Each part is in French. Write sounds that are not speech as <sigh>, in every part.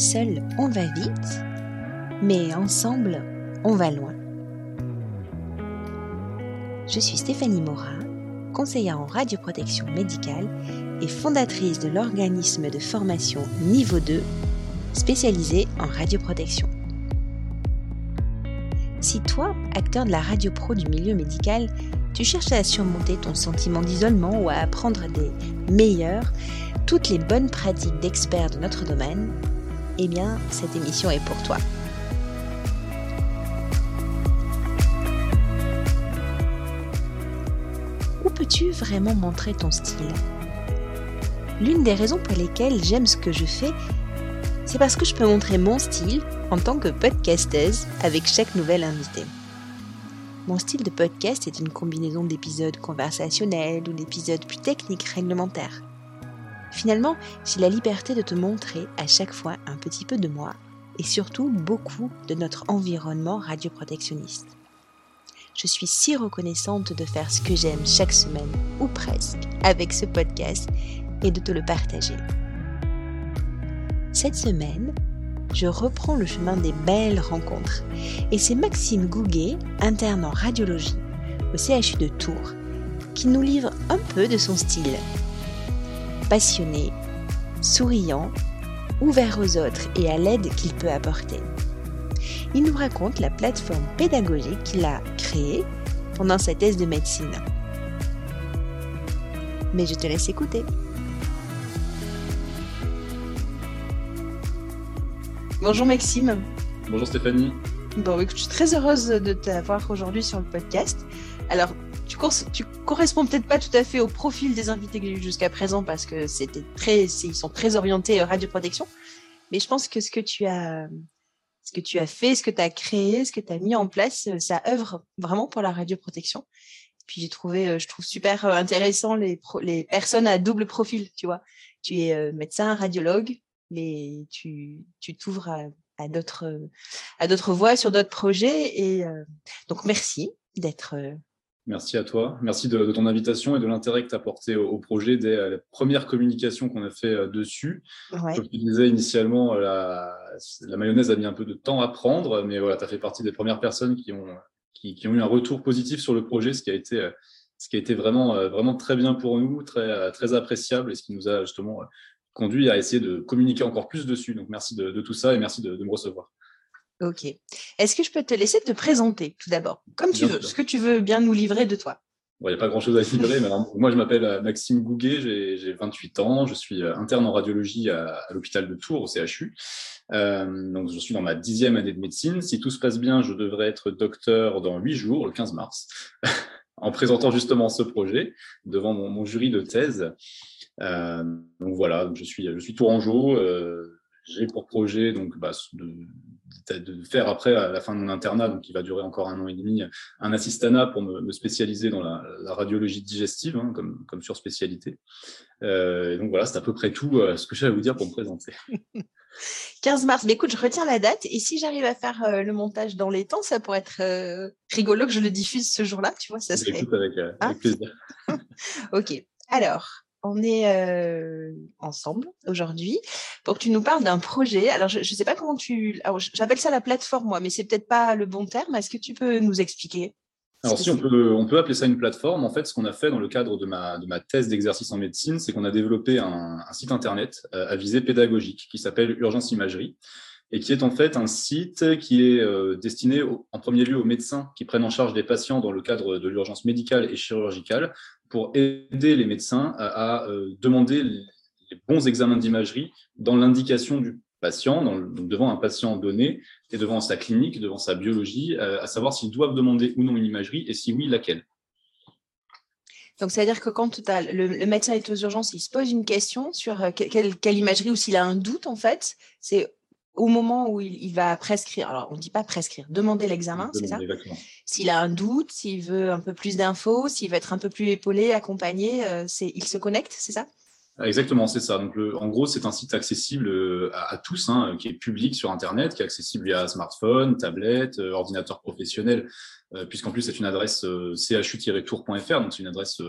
Seul, on va vite, mais ensemble, on va loin. Je suis Stéphanie Morin, conseillère en radioprotection médicale et fondatrice de l'organisme de formation Niveau 2, spécialisé en radioprotection. Si toi, acteur de la radio pro du milieu médical, tu cherches à surmonter ton sentiment d'isolement ou à apprendre des meilleures, toutes les bonnes pratiques d'experts de notre domaine, eh bien, cette émission est pour toi. Où peux-tu vraiment montrer ton style? L'une des raisons pour lesquelles j'aime ce que je fais, c'est parce que je peux montrer mon style en tant que podcasteuse avec chaque nouvelle invitée. Mon style de podcast est une combinaison d'épisodes conversationnels ou d'épisodes plus techniques réglementaires. Finalement, j'ai la liberté de te montrer à chaque fois un petit peu de moi et surtout beaucoup de notre environnement radioprotectionniste. Je suis si reconnaissante de faire ce que j'aime chaque semaine, ou presque, avec ce podcast et de te le partager. Cette semaine, je reprends le chemin des belles rencontres et c'est Maxime Gouguet, interne en radiologie au CHU de Tours, qui nous livre un peu de son style passionné, souriant, ouvert aux autres et à l'aide qu'il peut apporter. Il nous raconte la plateforme pédagogique qu'il a créée pendant sa thèse de médecine. Mais je te laisse écouter. Bonjour Maxime. Bonjour Stéphanie. Bon, je suis très heureuse de t'avoir aujourd'hui sur le podcast. Alors, tu, corresponds peut-être pas tout à fait au profil des invités que j'ai eu jusqu'à présent parce que c'était très, ils sont très orientés euh, radioprotection. Mais je pense que ce que tu as, ce que tu as fait, ce que tu as créé, ce que tu as mis en place, euh, ça œuvre vraiment pour la radioprotection. Puis j'ai trouvé, euh, je trouve super intéressant les, les personnes à double profil, tu vois. Tu es médecin, radiologue, mais tu, tu t'ouvres à, à à d'autres voies sur d'autres projets. Et donc merci d'être Merci à toi. Merci de, ton invitation et de l'intérêt que tu as porté au, projet dès euh, la première communication qu'on a fait euh, dessus. Comme je disais initialement, euh, la, mayonnaise a mis un peu de temps à prendre, mais voilà, tu as fait partie des premières personnes qui ont, qui, ont eu un retour positif sur le projet, ce qui a été, ce qui a été vraiment, vraiment très bien pour nous, très, très appréciable et ce qui nous a justement conduit à essayer de communiquer encore plus dessus. Donc merci de, tout ça et merci de me recevoir. Ok. Est-ce que je peux te laisser te présenter tout d'abord, comme tu veux, ce que tu veux bien nous livrer de toi? Il n'y a pas grand-chose à livrer, mais moi je m'appelle euh, Maxime Gouguet, j'ai 28 ans, je suis euh, interne en radiologie à, l'hôpital de Tours, au CHU. Euh, donc je suis dans ma dixième année de médecine. Si tout se passe bien, je devrais être docteur dans huit jours, le 15 mars, <laughs> en présentant justement ce projet devant mon, jury de thèse. donc voilà, je suis, je suis tourangeau. j'ai pour projet donc bah, de, de faire après, à la fin de mon internat, donc qui va durer encore un an et demi, un assistanat pour me, spécialiser dans la, radiologie digestive, hein, comme, comme sur spécialité. Euh, donc voilà, c'est à peu près tout euh, ce que j'ai à vous dire pour me présenter. <laughs> 15 mars, mais écoute, je retiens la date et si j'arrive à faire euh, le montage dans les temps, ça pourrait être rigolo que je le diffuse ce jour-là, tu vois, ça serait. Avec, avec hein plaisir. <laughs> ok, alors, on est euh, ensemble aujourd'hui pour que tu nous parles d'un projet. Alors, je ne sais pas comment tu... J'appelle ça la plateforme, moi, mais c'est peut-être pas le bon terme. Est-ce que tu peux nous expliquer alors si on peut, on peut appeler ça une plateforme, en fait, ce qu'on a fait dans le cadre de ma, de ma thèse d'exercice en médecine, c'est qu'on a développé un, site internet euh, à visée pédagogique qui s'appelle Urgence Imagerie et qui est en fait un site qui est euh, destiné en premier lieu aux médecins qui prennent en charge des patients dans le cadre de l'urgence médicale et chirurgicale pour aider les médecins à, euh, demander les bons examens d'imagerie dans l'indication du patient, devant un patient donné et devant sa clinique, devant sa biologie, euh, à savoir s'ils doivent demander ou non une imagerie et si oui, laquelle. Donc, c'est-à-dire que quand le, médecin est aux urgences, il se pose une question sur euh, quelle, quelle imagerie ou s'il a un doute, en fait, c'est au moment où il, va prescrire, alors on ne dit pas prescrire, demander l'examen, c'est ça? S'il a un doute, s'il veut un peu plus d'infos, s'il veut être un peu plus épaulé, accompagné, euh, c'est, il se connecte, c'est ça? Exactement, c'est ça. Donc, en gros, c'est un site accessible euh, à, tous, hein, qui est public sur Internet, qui est accessible via smartphone, tablette, euh, ordinateur professionnel, euh, puisqu'en plus, c'est une adresse chu-tour.fr, donc c'est une adresse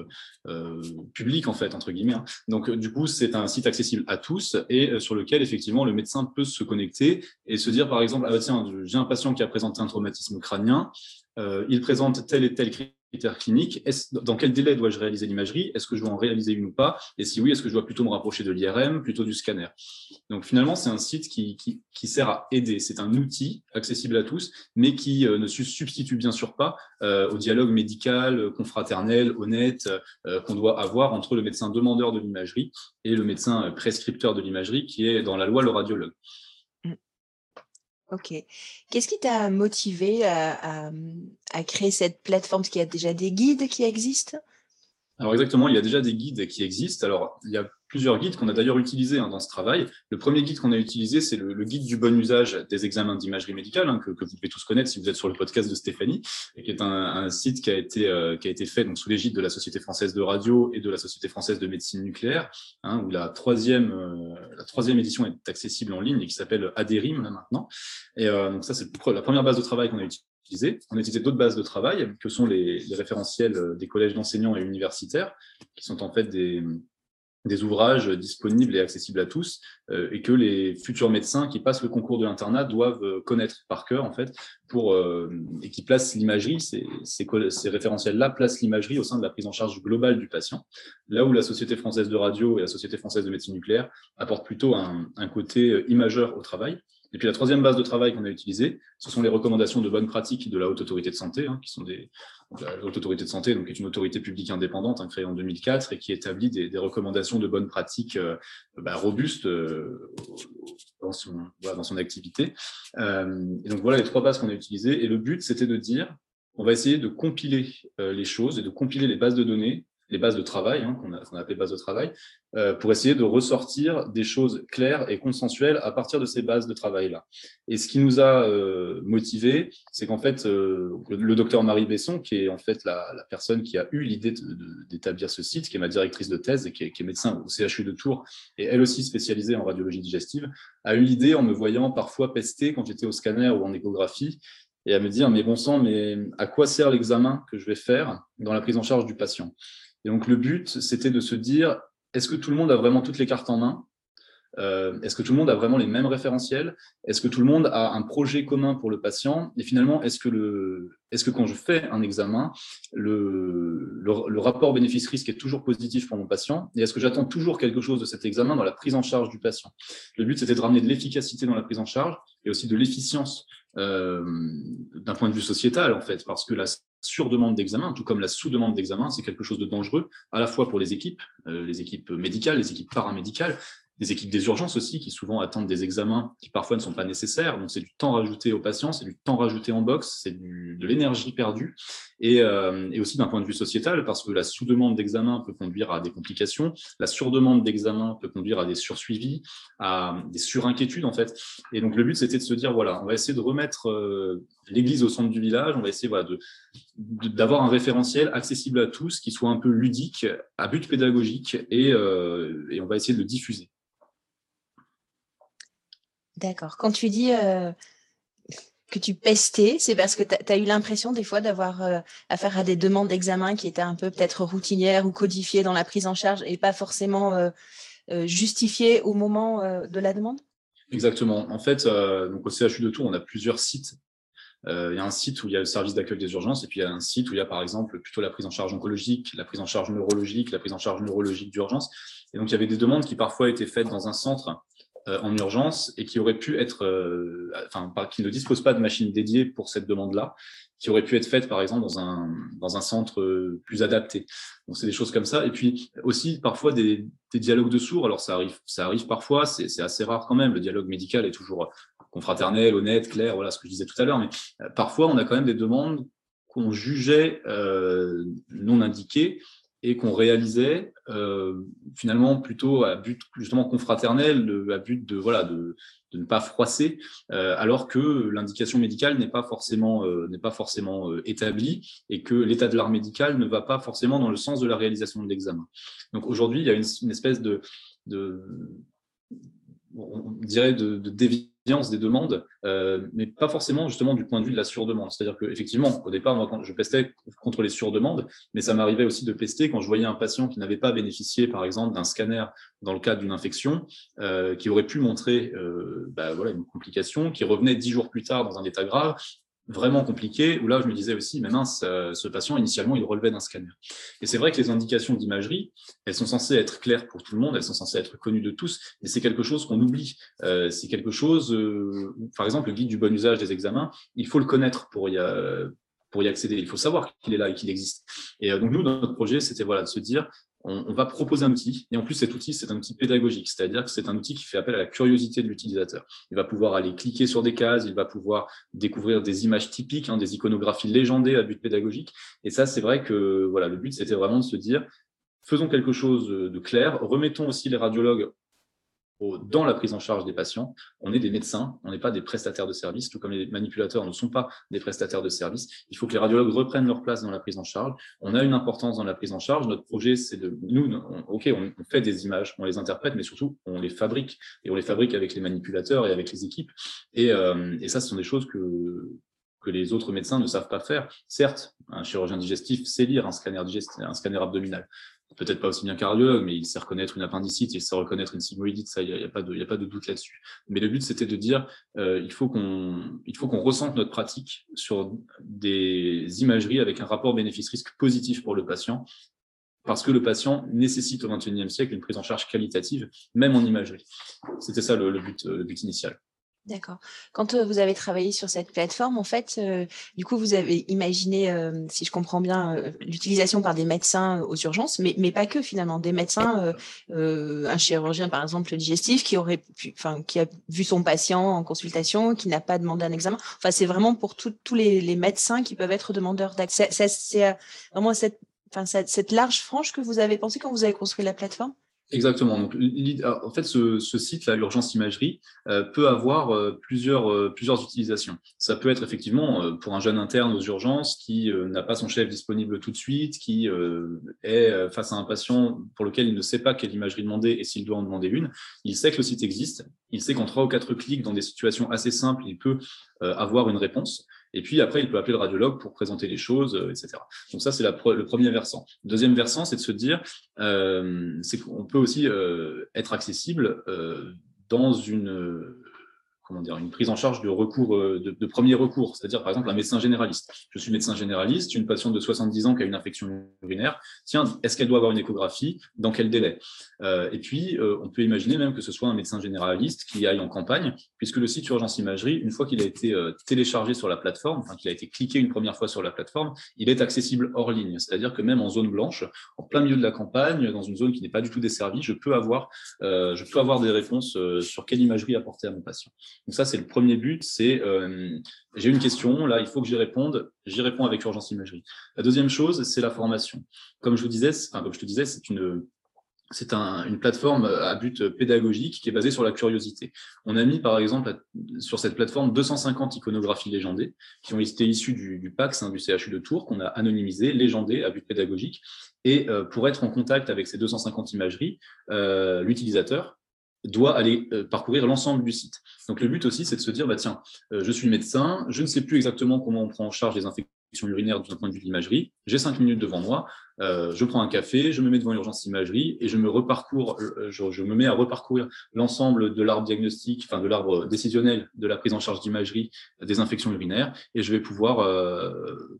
publique, en fait, entre guillemets. Hein. Donc, du coup, c'est un site accessible à tous et sur lequel, effectivement, le médecin peut se connecter et se dire, par exemple, ah, tiens, j'ai un patient qui a présenté un traumatisme crânien, il présente tel et tel critère critères cliniques, dans quel délai dois-je réaliser l'imagerie? Est-ce que je dois en réaliser une ou pas? Et si oui, est-ce que je dois plutôt me rapprocher de l'IRM, plutôt du scanner? Donc finalement, c'est un site qui, qui, sert à aider. C'est un outil accessible à tous, mais qui euh, ne se substitue bien sûr pas euh, au dialogue médical, confraternel, honnête euh, qu'on doit avoir entre le médecin demandeur de l'imagerie et le médecin prescripteur de l'imagerie, qui est dans la loi le radiologue. Ok. Qu'est-ce qui t'a motivé à, à, créer cette plateforme? Est-ce qu'il y a déjà des guides qui existent Alors exactement, il y a déjà des guides qui existent. Alors, il y a plusieurs guides qu'on a d'ailleurs utilisés hein, dans ce travail. Le premier guide qu'on a utilisé, c'est le, guide du bon usage des examens d'imagerie médicale, hein, que, vous pouvez tous connaître si vous êtes sur le podcast de Stéphanie, et qui est un, site qui a été, euh, qui a été fait donc, sous l'égide de la Société française de radio et de la Société française de médecine nucléaire, hein, où la troisième, euh, la troisième édition est accessible en ligne et qui s'appelle ADERIM maintenant. Et euh, donc ça, c'est la première base de travail qu'on a utilisée. On a utilisé d'autres bases de travail, que sont les, les référentiels des collèges d'enseignants et universitaires, qui sont en fait des, des ouvrages disponibles et accessibles à tous euh, et que les futurs médecins qui passent le concours de l'internat doivent euh, connaître par cœur en fait pour euh, et qui placent l'imagerie ces, référentiels là placent l'imagerie au sein de la prise en charge globale du patient. Là où la société française de radio et la société française de médecine nucléaire apportent plutôt un, un côté imageur au travail et puis la troisième base de travail qu'on a utilisée, ce sont les recommandations de bonnes pratiques de la Haute Autorité de Santé, hein, qui sont des la Haute Autorité de Santé, donc est une autorité publique indépendante hein, créée en 2004 et qui établit des, des recommandations de bonnes pratiques euh, bah, robustes euh, dans, son, voilà, dans son activité. Euh, et donc voilà les trois bases qu'on a utilisées. Et le but, c'était de dire, on va essayer de compiler euh, les choses et de compiler les bases de données les bases de travail, hein, qu'on a, qu appelé bases de travail, euh, pour essayer de ressortir des choses claires et consensuelles à partir de ces bases de travail-là. Et ce qui nous a euh, motivés, c'est qu'en fait, euh, le docteur Marie Besson, qui est en fait la, personne qui a eu l'idée d'établir ce site, qui est ma directrice de thèse et qui est, qui est, médecin au CHU de Tours, et elle aussi spécialisée en radiologie digestive, a eu l'idée en me voyant parfois pester quand j'étais au scanner ou en échographie, et à me dire, mais bon sang, mais à quoi sert l'examen que je vais faire dans la prise en charge du patient? Et donc le but, c'était de se dire, est-ce que tout le monde a vraiment toutes les cartes en main? Euh, Est-ce que tout le monde a vraiment les mêmes référentiels? Est-ce que tout le monde a un projet commun pour le patient? Et finalement, est-ce que, le, est-ce que quand je fais un examen, le, le, rapport bénéfice-risque est toujours positif pour mon patient? Et est-ce que j'attends toujours quelque chose de cet examen dans la prise en charge du patient? Le but, c'était de ramener de l'efficacité dans la prise en charge et aussi de l'efficience euh, d'un point de vue sociétal, en fait, parce que la sur-demande d'examen, tout comme la sous-demande d'examen, c'est quelque chose de dangereux, à la fois pour les équipes, euh, les équipes médicales, les équipes paramédicales, les équipes des urgences aussi, qui souvent attendent des examens qui parfois ne sont pas nécessaires. Donc, c'est du temps rajouté aux patients, c'est du temps rajouté en box, c'est de l'énergie perdue. Et, euh, et aussi d'un point de vue sociétal, parce que la sous-demande d'examen peut conduire à des complications, la sur-demande d'examen peut conduire à des sursuivis, à des surinquiétudes, en fait. Et donc, le but, c'était de se dire, voilà, on va essayer de remettre euh, l'église au centre du village, on va essayer voilà, de, d'avoir un référentiel accessible à tous, qui soit un peu ludique, à but pédagogique, et, euh, et on va essayer de le diffuser. D'accord. Quand tu dis euh, que tu pestais, c'est parce que tu as, eu l'impression des fois d'avoir euh, affaire à des demandes d'examen qui étaient un peu peut-être routinières ou codifiées dans la prise en charge et pas forcément justifiées au moment de la demande? Exactement. En fait, donc au CHU de Tours, on a plusieurs sites. Il y a un site où il y a le service d'accueil des urgences et puis il y a un site où il y a par exemple plutôt la prise en charge oncologique, la prise en charge neurologique, la prise en charge neurologique d'urgence. Et donc il y avait des demandes qui parfois étaient faites dans un centre euh, en urgence et qui aurait pu être, euh, enfin, qui ne dispose pas de machines dédiées pour cette demande-là, qui aurait pu être faite, par exemple, dans un, dans un centre euh, plus adapté. Donc, c'est des choses comme ça. Et puis, aussi, parfois, des, des dialogues de sourds. Alors, ça arrive, ça arrive parfois, c'est assez rare quand même. Le dialogue médical est toujours confraternel, honnête, clair, voilà ce que je disais tout à l'heure. Mais parfois, on a quand même des demandes qu'on jugeait euh, non indiquées et qu'on réalisait euh, finalement plutôt à but justement confraternel, à but de voilà de, ne pas froisser, euh, alors que l'indication médicale n'est pas forcément euh, n'est pas forcément établie et que l'état de l'art médical ne va pas forcément dans le sens de la réalisation de l'examen. Donc aujourd'hui, il y a une, une espèce de, de on dirait de, de des demandes, euh, mais pas forcément justement du point de vue de la surdemande. C'est-à-dire qu'effectivement, au départ, moi, quand je pestais contre les surdemandes, mais ça m'arrivait aussi de pester quand je voyais un patient qui n'avait pas bénéficié, par exemple, d'un scanner dans le cadre d'une infection, euh, qui aurait pu montrer euh, bah, voilà, une complication, qui revenait dix jours plus tard dans un état grave, vraiment compliqué, où là, je me disais aussi, mais mince, euh, ce patient, initialement, il relevait d'un scanner. Et c'est vrai que les indications d'imagerie, elles sont censées être claires pour tout le monde, elles sont censées être connues de tous, mais c'est quelque chose qu'on oublie. Euh, c'est quelque chose, euh, par exemple, le guide du bon usage des examens, il faut le connaître pour y, pour y accéder. Il faut savoir qu'il est là et qu'il existe. Et donc, nous, dans notre projet, c'était voilà, de se dire, on, va proposer un outil, et en plus cet outil, c'est un outil pédagogique, c'est-à-dire que c'est un outil qui fait appel à la curiosité de l'utilisateur. Il va pouvoir aller cliquer sur des cases, il va pouvoir découvrir des images typiques, hein, des iconographies légendées à but pédagogique, et ça, c'est vrai que voilà, le but, c'était vraiment de se dire, faisons quelque chose de clair, remettons aussi les radiologues dans la prise en charge des patients. On est des médecins, on n'est pas des prestataires de services, tout comme les manipulateurs ne sont pas des prestataires de services. Il faut que les radiologues reprennent leur place dans la prise en charge. On a une importance dans la prise en charge. Notre projet, c'est de nous, ok, on, fait des images, on les interprète, mais surtout on les fabrique et on les fabrique avec les manipulateurs et avec les équipes. Et, euh, ça, ce sont des choses que les autres médecins ne savent pas faire. Certes, un chirurgien digestif sait lire un scanner, digestif, un scanner abdominal peut-être pas aussi bien cardiologue, mais il sait reconnaître une appendicite, il sait reconnaître une sigmoïdite, ça, il n'y a, pas de, a pas de doute là-dessus. Mais le but, c'était de dire, euh, il faut qu'on, qu'on ressente notre pratique sur des imageries avec un rapport bénéfice-risque positif pour le patient, parce que le patient nécessite au XXIe siècle une prise en charge qualitative, même en imagerie. C'était ça le, but, le but initial. D'accord. Quand vous avez travaillé sur cette plateforme, en fait, du coup, vous avez imaginé, si je comprends bien, l'utilisation par des médecins aux urgences, mais, mais pas que finalement, des médecins, un chirurgien par exemple digestif qui aurait pu, enfin, qui a vu son patient en consultation, qui n'a pas demandé un examen. Enfin, c'est vraiment pour tous les, les, médecins qui peuvent être demandeurs d'accès. C'est vraiment cette, enfin, cette, cette large frange que vous avez pensé quand vous avez construit la plateforme? Exactement. Donc, en fait, ce, site, l'urgence imagerie, euh, peut avoir euh, euh, plusieurs utilisations. Ça peut être effectivement pour un jeune interne aux urgences qui n'a pas son chef disponible tout de suite, qui est face à un patient pour lequel il ne sait pas quelle imagerie demander et s'il doit en demander une. Il sait que le site existe. Il sait qu'en trois ou quatre clics, dans des situations assez simples, il peut avoir une réponse. Et puis après, il peut appeler le radiologue pour présenter les choses, euh, etc. Donc ça, c'est le premier versant. Deuxième versant, c'est de se dire, euh, c'est qu'on peut aussi euh, être accessible euh, dans une comment dire, une prise en charge de recours, euh, de, premier recours, c'est-à-dire par exemple un médecin généraliste. Je suis médecin généraliste, une patiente de 70 ans qui a une infection urinaire. Tiens, est-ce qu'elle doit avoir une échographie? Dans quel délai? Euh, Et puis, euh, on peut imaginer même que ce soit un médecin généraliste qui aille en campagne, puisque le site Urgence Imagerie, une fois qu'il a été téléchargé sur la plateforme, enfin qu'il a été cliqué une première fois sur la plateforme, il est accessible hors ligne. C'est-à-dire que même en zone blanche, en plein milieu de la campagne, dans une zone qui n'est pas du tout desservie, je peux avoir, je peux avoir des réponses sur quelle imagerie apporter à mon patient. Donc ça, c'est le premier but, c'est euh, j'ai une question, là, il faut que j'y réponde, j'y réponds avec urgence imagerie. La deuxième chose, c'est la formation. Comme je vous disais, te disais, c'est une c'est un, une plateforme à but pédagogique qui est basée sur la curiosité. On a mis, par exemple, sur cette plateforme 250 iconographies légendées qui ont été issues du, du PAX, hein, du CHU de Tours, qu'on a anonymisé, légendées à but pédagogique. Et euh, pour être en contact avec ces 250 imageries, euh, l'utilisateur doit aller euh, parcourir l'ensemble du site. Donc le but aussi, c'est de se dire, bah, tiens, euh, je suis médecin, je ne sais plus exactement comment on prend en charge les infections urinaires d'un point de vue de l'imagerie, j'ai cinq minutes devant moi, euh, je prends un café, je me mets devant l'urgence imagerie et je me reparcours, je, je me mets à reparcourir l'ensemble de l'arbre diagnostique, enfin de l'arbre décisionnel de la prise en charge d'imagerie des infections urinaires et je vais pouvoir,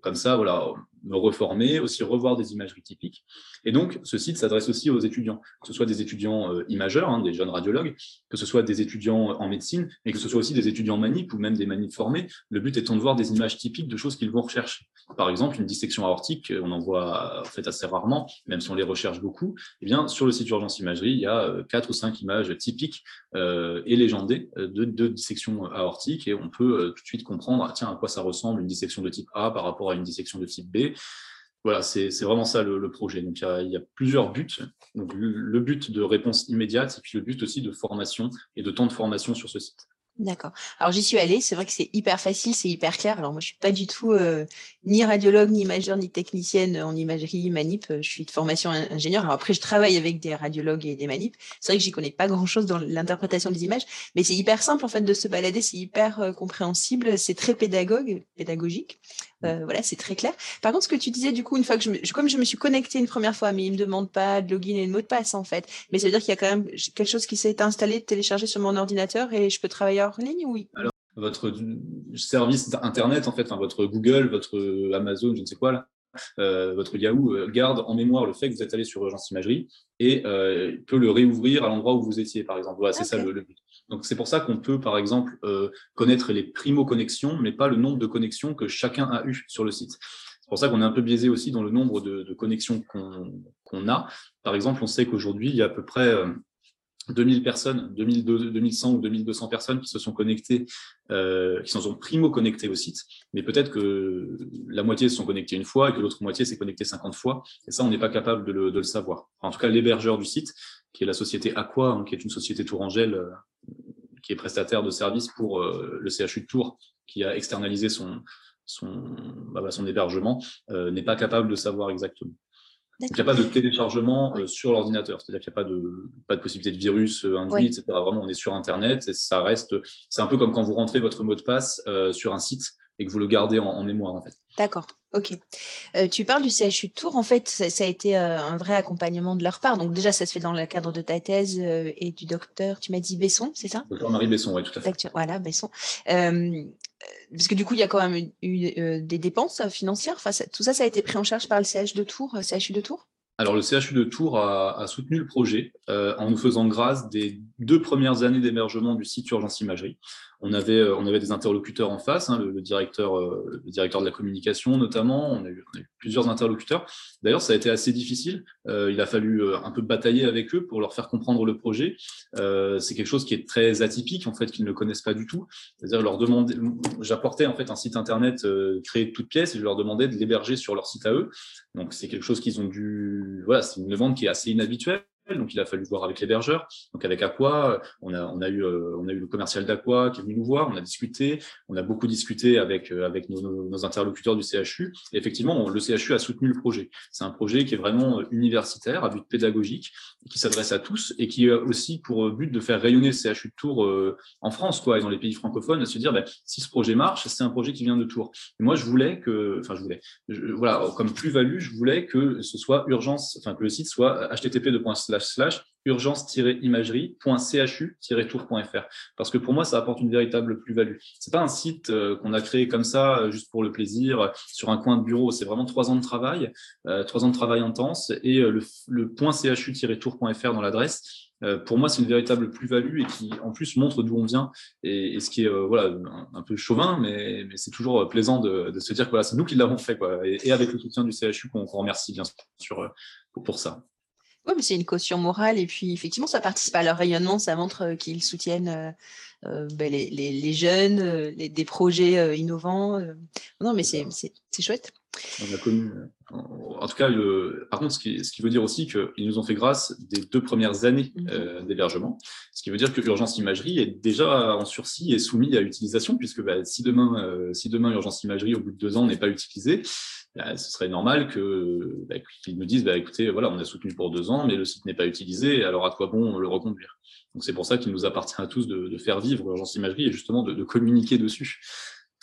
comme ça, voilà, me reformer, aussi revoir des imageries typiques. Et donc, ce site s'adresse aussi aux étudiants, que ce soit des étudiants euh, imageurs, hein, des jeunes radiologues, que ce soit des étudiants en médecine, et que ce soit aussi des étudiants manip ou même des manip formés. Le but étant de voir des images typiques de choses qu'ils vont rechercher. Par exemple, une dissection aortique, on en voit en fait assez rarement, même si on les recherche beaucoup. Eh bien, sur le site Urgence Imagerie, il y a euh, quatre ou cinq images typiques euh, et légendées de, de dissection aortique, et on peut tout de suite comprendre, ah, tiens, à quoi ça ressemble une dissection de type A par rapport à une dissection de type B Voilà, c'est vraiment ça le, projet. Donc, il y, a, plusieurs buts. Donc, le, but de réponse immédiate et puis le but aussi de formation et de temps de formation sur ce site. D'accord. Alors j'y suis allée, c'est vrai que c'est hyper facile, c'est hyper clair. Alors moi je suis pas du tout euh, ni radiologue, ni imageur, ni technicienne en imagerie manip. Euh, je suis de formation ingénieur. Alors après je travaille avec des radiologues et des manip. C'est vrai que j'y connais pas grand chose dans l'interprétation des images, mais c'est hyper simple en fait de se balader, c'est hyper euh, compréhensible, c'est très pédagogue, pédagogique. Euh, voilà, c'est très clair. Par contre, ce que tu disais, du coup, une fois que je, me, comme je me suis connectée une première fois, mais il me demande pas de login et de mot de passe en fait. Mais ça veut dire qu'il y a quand même quelque chose qui s'est installé, téléchargé sur mon ordinateur et je peux travailler hors ligne, oui. Alors, votre service internet, en fait, votre Google, votre Amazon, je ne sais quoi là, votre Yahoo euh, garde en mémoire le fait que vous êtes allé sur Urgence Imagerie et peut le réouvrir à l'endroit où vous étiez, par exemple. Voilà, c'est ça le, but. Donc c'est pour ça qu'on peut, par exemple, euh, connaître les primo-connexions, mais pas le nombre de connexions que chacun a eu sur le site. C'est pour ça qu'on est un peu biaisé aussi dans le nombre de, connexions qu'on a. Par exemple, on sait qu'aujourd'hui, il y a à peu près 2000 euh, personnes, 2100 ou 2200 personnes qui se sont connectées, euh, qui sont primo-connectées au site, mais peut-être que la moitié se sont connectées une fois et que l'autre moitié s'est connectée 50 fois, et ça, on n'est pas capable de le, savoir. en tout cas, l'hébergeur du site, qui est la société Aqua, hein, qui est une société Tourangelle qui est prestataire de services pour euh, le CHU de Tours, qui a externalisé son, son, bah, bah, hébergement, euh, n'est pas capable de savoir exactement. Il n'y a pas de téléchargement euh, sur l'ordinateur, c'est-à-dire qu'il n'y a pas de, pas de possibilité de virus induit, etc. Vraiment, on est sur Internet et ça reste. C'est un peu comme quand vous rentrez votre mot de passe sur un site et que vous le gardez en, mémoire, en fait. D'accord, ok. Euh, tu parles du CHU de Tours, en fait, ça, a été euh, un vrai accompagnement de leur part. Donc déjà, ça se fait dans le cadre de ta thèse euh, et du docteur, tu m'as dit Besson, c'est ça? Docteur Marie Besson, oui, tout à fait. Voilà, Besson. Parce que du coup, il y a quand même eu, des dépenses financières. Enfin, tout ça, ça a été pris en charge par le CHU de Tours, CHU de Tours? Alors, le CHU de Tours a, soutenu le projet en nous faisant grâce des deux premières années d'hébergement du site Urgence Imagerie. On avait, euh, on avait des interlocuteurs en face, hein, le, directeur, euh, directeur de la communication notamment, on a eu, plusieurs interlocuteurs. D'ailleurs, ça a été assez difficile. Euh, il a fallu un peu batailler avec eux pour leur faire comprendre le projet. c'est quelque chose qui est très atypique, en fait, qu'ils ne connaissent pas du tout. C'est-à-dire, leur demander, j'apportais en fait un site internet créé de toutes pièces et je leur demandais de l'héberger sur leur site à eux. Donc, c'est quelque chose qu'ils ont dû, voilà, c'est une demande qui est assez inhabituelle donc il a fallu voir avec l'hébergeur. Donc avec Aqua, on a, eu, euh, on a eu le commercial d'Aqua qui est venu nous voir, on a discuté, on a beaucoup discuté avec, euh, avec nos, interlocuteurs du CHU. Effectivement, le CHU a soutenu le projet. C'est un projet qui est vraiment euh, universitaire, à but pédagogique, qui s'adresse à tous et qui a aussi pour but de faire rayonner le CHU de Tours en France quoi, et dans les pays francophones, à se dire, ben, si ce projet marche, c'est un projet qui vient de Tours. Et moi, je voulais que, enfin, je voulais, voilà, comme plus-value, je voulais que ce soit urgence, enfin, que le site soit http urgence-imagerie.chu-tour.fr parce que pour moi ça apporte une véritable plus-value. C'est pas un site euh, qu'on a créé comme ça euh, juste pour le plaisir sur un coin de bureau, c'est vraiment trois ans de travail, euh, trois ans de travail intense et le, le .chu-tour.fr dans l'adresse pour moi, c'est une véritable plus-value et qui, en plus, montre d'où on vient. Et, ce qui est voilà, un, peu chauvin, mais, mais c'est toujours plaisant de, se dire que voilà, c'est nous qui l'avons fait. Quoi. Et, avec le soutien du CHU, qu'on remercie bien sûr pour ça. Oui, mais c'est une caution morale et puis effectivement, ça participe à leur rayonnement, ça montre euh, qu'ils soutiennent euh, euh, ben, les, les, les, jeunes, les, des projets innovants. Non, mais c'est chouette. On a connu, en, tout cas, le, par contre, ce qui, ce qui, veut dire aussi qu'ils nous ont fait grâce des deux premières années mmh d'hébergement, ce qui veut dire que Urgence Imagerie est déjà en sursis et soumis à utilisation, puisque bah, si, demain, si demain Urgence Imagerie, au bout de deux ans, n'est pas utilisée, bah, ce serait normal que bah, qu'ils nous disent bah, écoutez, voilà, on a soutenu pour deux ans, mais le site n'est pas utilisé, alors à quoi bon le reconduire? Donc c'est pour ça qu'il nous appartient à tous de, faire vivre l'urgence imagerie et justement de, communiquer dessus.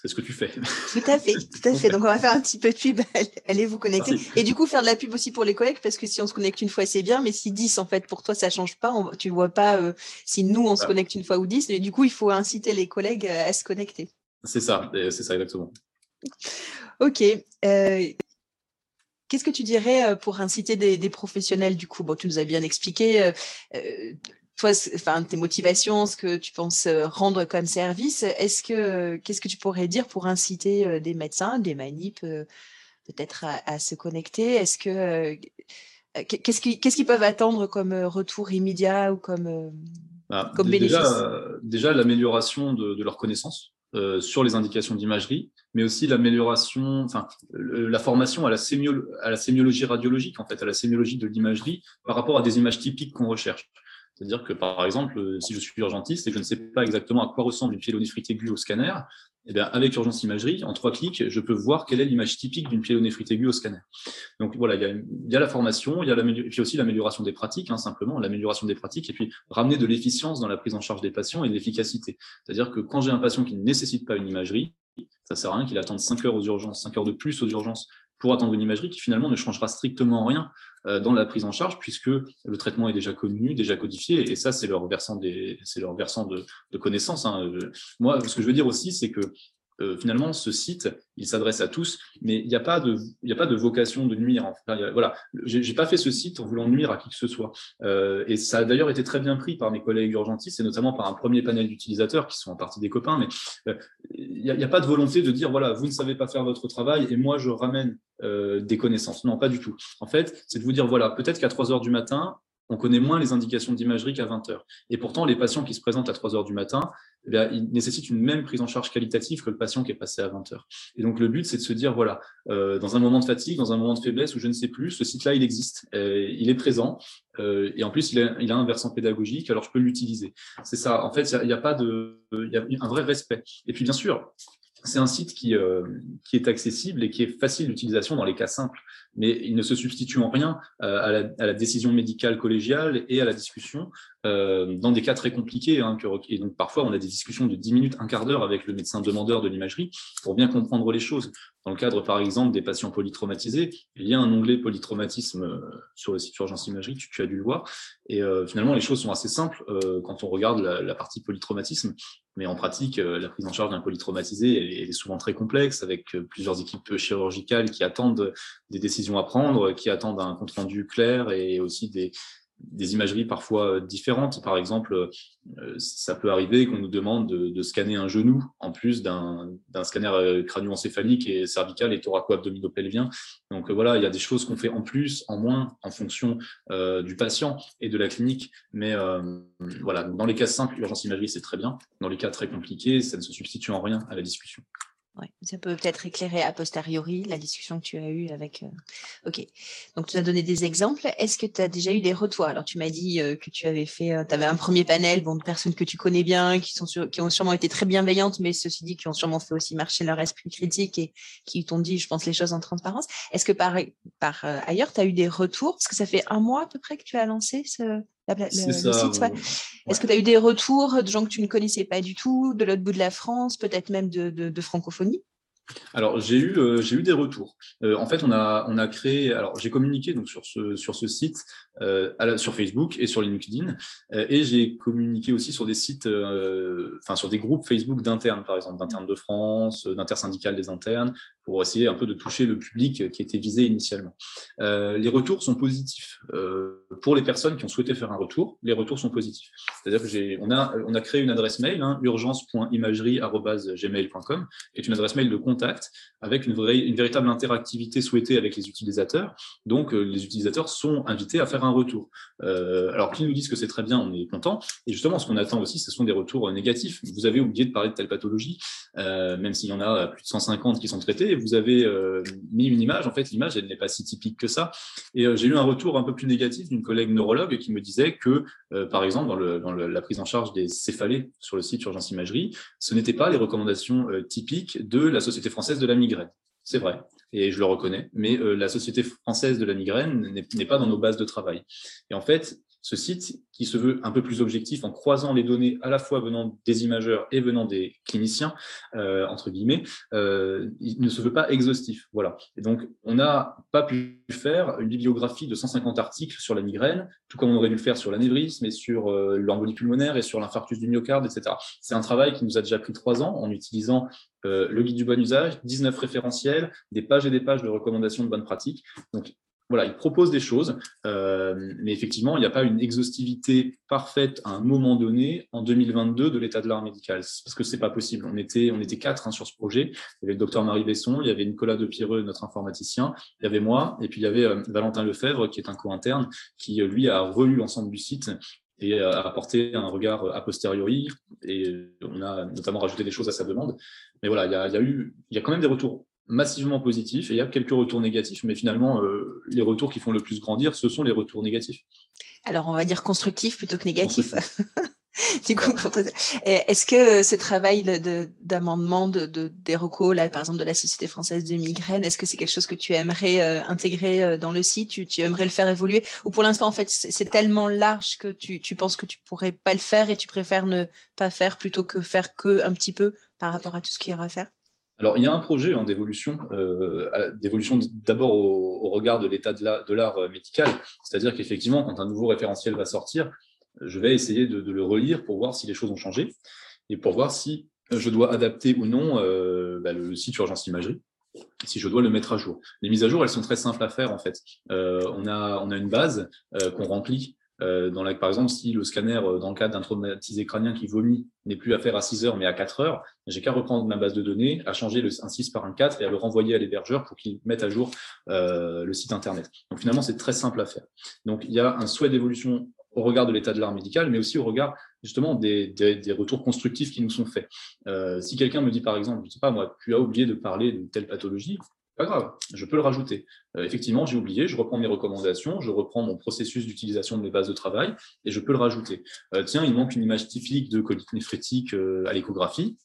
C'est ce que tu fais. Tout à fait, tout à fait. Donc on va faire un petit peu de pub, <laughs> allez vous connecter. Et du coup faire de la pub aussi pour les collègues, parce que si on se connecte une fois c'est bien, mais si 10 en fait pour toi ça change pas, on, tu vois pas euh, si nous on se connecte une fois ou 10, et du coup il faut inciter les collègues à se connecter. C'est ça, c'est ça exactement. Ok. Euh, qu'est-ce que tu dirais euh, pour inciter des, professionnels du coup? Bon, tu nous as bien expliqué. Euh, toi, enfin, tes motivations, ce que tu penses rendre comme service, est-ce que qu'est-ce que tu pourrais dire pour inciter des médecins, des manips, peut-être à, se connecter? Est-ce que qu'est-ce qu'ils peuvent attendre comme retour immédiat ou comme, bah, comme bénéfice? déjà, déjà l'amélioration de, de leurs connaissances sur les indications d'imagerie, mais aussi l'amélioration, enfin, la formation à la, à la sémiologie radiologique, en fait, à la sémiologie de l'imagerie par rapport à des images typiques qu'on recherche. C'est-à-dire que, par exemple, si je suis urgentiste et que je ne sais pas exactement à quoi ressemble une pyélonéphrite aiguë au scanner, eh bien, avec Urgence Imagerie, en trois clics, je peux voir quelle est l'image typique d'une pyélonéphrite aiguë au scanner. Donc voilà, il y a, la formation, il y a et puis aussi l'amélioration des pratiques, hein, simplement, l'amélioration des pratiques, et puis ramener de l'efficience dans la prise en charge des patients et de l'efficacité. C'est-à-dire que quand j'ai un patient qui ne nécessite pas une imagerie, ça sert à rien qu'il attende 5 heures aux urgences, 5 heures de plus aux urgences pour attendre une imagerie qui finalement ne changera strictement rien euh, dans la prise en charge puisque le traitement est déjà connu, déjà codifié et ça c'est leur versant de, connaissances. Hein. Moi, ce que je veux dire aussi, c'est que euh, finalement, ce site, il s'adresse à tous, mais il n'y a pas de, il a pas de vocation de nuire. Enfin, voilà, j'ai pas fait ce site en voulant nuire à qui que ce soit. Euh, et ça a d'ailleurs été très bien pris par mes collègues urgentistes, et notamment par un premier panel d'utilisateurs qui sont en partie des copains. Mais euh, il n'y a, a, pas de volonté de dire voilà, vous ne savez pas faire votre travail et moi je ramène euh, des connaissances. Non, pas du tout. En fait, c'est de vous dire voilà, peut-être qu'à 3 heures du matin, on connaît moins les indications d'imagerie qu'à 20 heures. Et pourtant, les patients qui se présentent à 3 heures du matin, eh ils nécessitent une même prise en charge qualitative que le patient qui est passé à 20 heures. Et donc, le but, c'est de se dire, voilà, euh, dans un moment de fatigue, dans un moment de faiblesse ou je ne sais plus, ce site-là, il existe, euh, il est présent, euh, et en plus, il a, a, un versant pédagogique, alors je peux l'utiliser. C'est ça. En fait, il n'y a, a, pas de, il y a un vrai respect. Et puis, bien sûr, c'est un site qui, euh, qui, est accessible et qui est facile d'utilisation dans les cas simples, mais il ne se substitue en rien euh, à, la, décision médicale collégiale et à la discussion euh, dans des cas très compliqués. Hein, et donc parfois, on a des discussions de 10 minutes, un quart d'heure avec le médecin demandeur de l'imagerie pour bien comprendre les choses. Dans le cadre, par exemple, des patients polytraumatisés, il y a un onglet polytraumatisme euh, sur le site Urgence Imagerie, tu, as dû le voir. Et euh, finalement, les choses sont assez simples euh, quand on regarde la, partie polytraumatisme. Mais en pratique, la prise en charge d'un polytraumatisé est souvent très complexe, avec plusieurs équipes chirurgicales qui attendent des décisions à prendre, qui attendent un compte-rendu clair et aussi des, des imageries parfois euh, différentes. Par exemple, euh, ça peut arriver qu'on nous demande de, scanner un genou en plus d'un scanner euh, crânio-encéphalique et cervical et thoraco-abdominopelvien. Donc voilà, il y a des choses qu'on fait en plus, en moins, en fonction du patient et de la clinique. Mais voilà, dans les cas simples, urgence imagerie, c'est très bien. Dans les cas très compliqués, ça ne se substitue en rien à la discussion. Ouais, ça peut peut-être éclairer a posteriori la discussion que tu as eue avec. Euh... Ok. Donc, tu as donné des exemples. Est-ce que tu as déjà eu des retours? Alors, tu m'as dit euh, que tu avais fait, euh, tu avais un premier panel bon, de personnes que tu connais bien, qui, sont qui ont sûrement été très bienveillantes, mais ceci dit, qui ont sûrement fait aussi marcher leur esprit critique et qui t'ont dit, je pense, les choses en transparence. Est-ce que par, par euh, ailleurs, tu as eu des retours? Parce que ça fait un mois à peu près que tu as lancé ce, le, ça, site. Ouais. Est-ce que tu as eu des retours de gens que tu ne connaissais pas du tout, de l'autre bout de la France, peut-être même de, de, de francophonie? Alors j'ai eu euh, j'ai eu des retours. Euh, en fait, on a on a créé. Alors j'ai communiqué donc sur ce sur ce site euh, sur Facebook et sur LinkedIn et j'ai communiqué aussi sur des sites, enfin sur des groupes Facebook d'internes par exemple d'internes de France, d'intersyndicales des internes pour essayer un peu de toucher le public qui était visé initialement. les retours sont positifs pour les personnes qui ont souhaité faire un retour. Les retours sont positifs. C'est-à-dire que j'ai on a on a créé une adresse mail hein, urgence.imagerie@gmail.com est une adresse mail de compte avec une, véritable interactivité souhaitée avec les utilisateurs. Donc, euh, les utilisateurs sont invités à faire un retour. Euh, alors, qu'ils nous disent que c'est très bien, on est content. Et justement, ce qu'on attend aussi, ce sont des retours négatifs. Vous avez oublié de parler de telle pathologie, euh, même s'il y en a plus de 150 qui sont traités. Vous avez mis une image. En fait, l'image, elle n'est pas si typique que ça. Et j'ai eu un retour un peu plus négatif d'une collègue neurologue qui me disait que, par exemple, dans, la prise en charge des céphalées sur le site Urgence Imagerie, ce n'était pas les recommandations typiques de la Société française de la migraine. C'est vrai, et je le reconnais, mais euh, la Société française de la migraine n'est pas dans nos bases de travail. Et en fait, ce site, qui se veut un peu plus objectif en croisant les données à la fois venant des imageurs et venant des cliniciens, euh, entre guillemets, euh, ne se veut pas exhaustif. Voilà. Et donc, on n'a pas pu faire une bibliographie de 150 articles sur la migraine, tout comme on aurait dû le faire sur l'anévrisme et sur euh, l'embolie pulmonaire et sur l'infarctus du myocarde, etc. C'est un travail qui nous a déjà pris trois ans en utilisant le guide du bon usage, 19 référentiels, des pages et des pages de recommandations de bonnes pratiques. Voilà, il propose des choses, euh, mais effectivement, il n'y a pas une exhaustivité parfaite à un moment donné en 2022 de l'état de l'art médical, parce que c'est pas possible. On était, on était quatre hein, sur ce projet. Il y avait le docteur Marie Besson, il y avait Nicolas Depireux, notre informaticien, il y avait moi, et puis il y avait euh, Valentin Lefebvre, qui est un co-interne, qui euh, lui a relu l'ensemble du site et apporter un regard a posteriori. Et on a notamment rajouté des choses à sa demande. Mais voilà, il y a, y a, eu, il y a quand même des retours massivement positifs et il y a quelques retours négatifs, mais finalement, euh, les retours qui font le plus grandir, ce sont les retours négatifs. Alors, on va dire constructifs plutôt que négatifs. <laughs> du coup, est-ce que ce travail d'amendement de, de, des recos, là, par exemple, de la Société française de migraine, est-ce que c'est quelque chose que tu aimerais euh, intégrer euh, dans le site? Tu, tu, aimerais le faire évoluer? Ou pour l'instant, en fait, c'est tellement large que tu, tu, penses que tu pourrais pas le faire et tu préfères ne pas faire plutôt que faire que un petit peu par rapport à tout ce qu'il y aura à faire? Alors, il y a un projet hein, d'évolution, euh, d'évolution d'abord au, regard de l'état de l'art euh, médical, c'est-à-dire qu'effectivement, quand un nouveau référentiel va sortir, je vais essayer de, le relire pour voir si les choses ont changé et pour voir si je dois adapter ou non euh, bah, le site urgence imagerie, si je dois le mettre à jour. Les mises à jour, elles sont très simples à faire en fait. on a une base qu'on remplit euh, dans la, par exemple, si le scanner, euh, dans le cas d'un traumatisé crânien qui vomit, n'est plus à faire à 6 heures mais à 4 heures, j'ai qu'à reprendre ma base de données, à changer le, un 6 par un 4 et à le renvoyer à l'hébergeur pour qu'il mette à jour euh, le site Internet. Donc finalement, c'est très simple à faire. Donc il y a un souhait d'évolution au regard de l'état de l'art médical, mais aussi au regard justement des, des, des, retours constructifs qui nous sont faits. Euh, si quelqu'un me dit par exemple, je sais pas moi, tu as oublié de parler de telle pathologie, pas grave, je peux le rajouter. Euh, effectivement, j'ai oublié, je reprends mes recommandations, je reprends mon processus d'utilisation de mes bases de travail et je peux le rajouter. Euh, tiens, il manque une image typique de colique néphrétique euh, à l'échographie.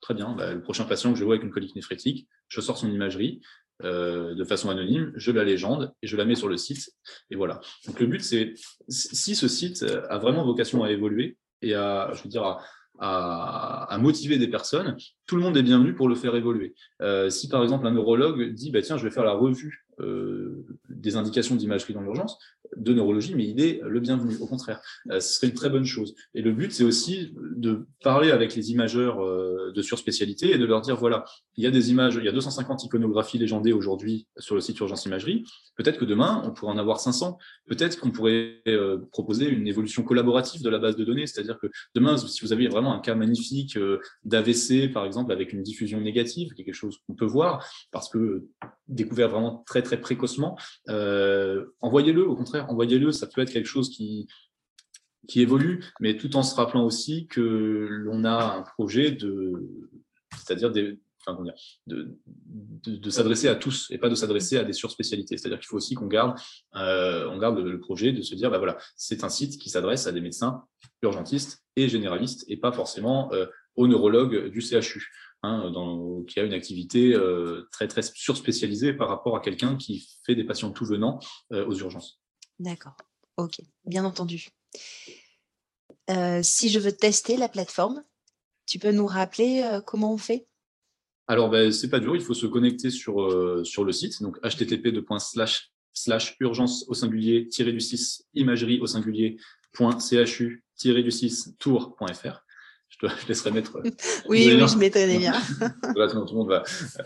Très bien, bah, le prochain patient que je vois avec une colique néphrétique, je sors son imagerie de façon anonyme, je la légende et je la mets sur le site. Et voilà. Donc le but, c'est si ce site a vraiment vocation à évoluer et à, je veux dire, à, à, motiver des personnes, tout le monde est bienvenu pour le faire évoluer. Euh, si par exemple un neurologue dit bah, tiens, je vais faire la revue euh, des indications d'imagerie dans l'urgence, de neurologie, mais il est le bienvenu, au contraire. Euh, ce serait une très bonne chose. Et le but, c'est aussi de parler avec les imageurs euh, de surspécialité et de leur dire, voilà, il y a des images, il y a 250 iconographies légendées aujourd'hui sur le site Urgence Imagerie. Peut-être que demain, on pourrait en avoir 500. Peut-être qu'on pourrait euh, proposer une évolution collaborative de la base de données. C'est-à-dire que demain, si vous avez vraiment un cas magnifique d'AVC, par exemple, avec une diffusion négative, quelque chose qu'on peut voir, parce que découvert vraiment très, très précocement, envoyez-le, au contraire envoyez-le, ça peut être quelque chose qui, qui évolue, mais tout en se rappelant aussi que l'on a un projet de, c'est-à-dire de, de, s'adresser à tous et pas de s'adresser à des surspécialités. C'est-à-dire qu'il faut aussi qu'on garde, euh, on garde le, projet de se dire, bah voilà, c'est un site qui s'adresse à des médecins urgentistes et généralistes et pas forcément euh, aux neurologues du CHU. Hein, qui a une activité euh, très très surspécialisée par rapport à quelqu'un qui fait des patients tout venant aux urgences. D'accord. Ok, bien entendu. Euh, si je veux tester la plateforme, tu peux nous rappeler euh, comment on fait? Alors, ben, c'est pas dur, il faut se connecter sur, euh, sur le site, donc http slash urgence au singulier du 6 imagerie au singulier .chu du 6 tour.fr je, laisserai mettre. Euh, oui, oui, je m'étonnais bien. voilà, tout, le monde va,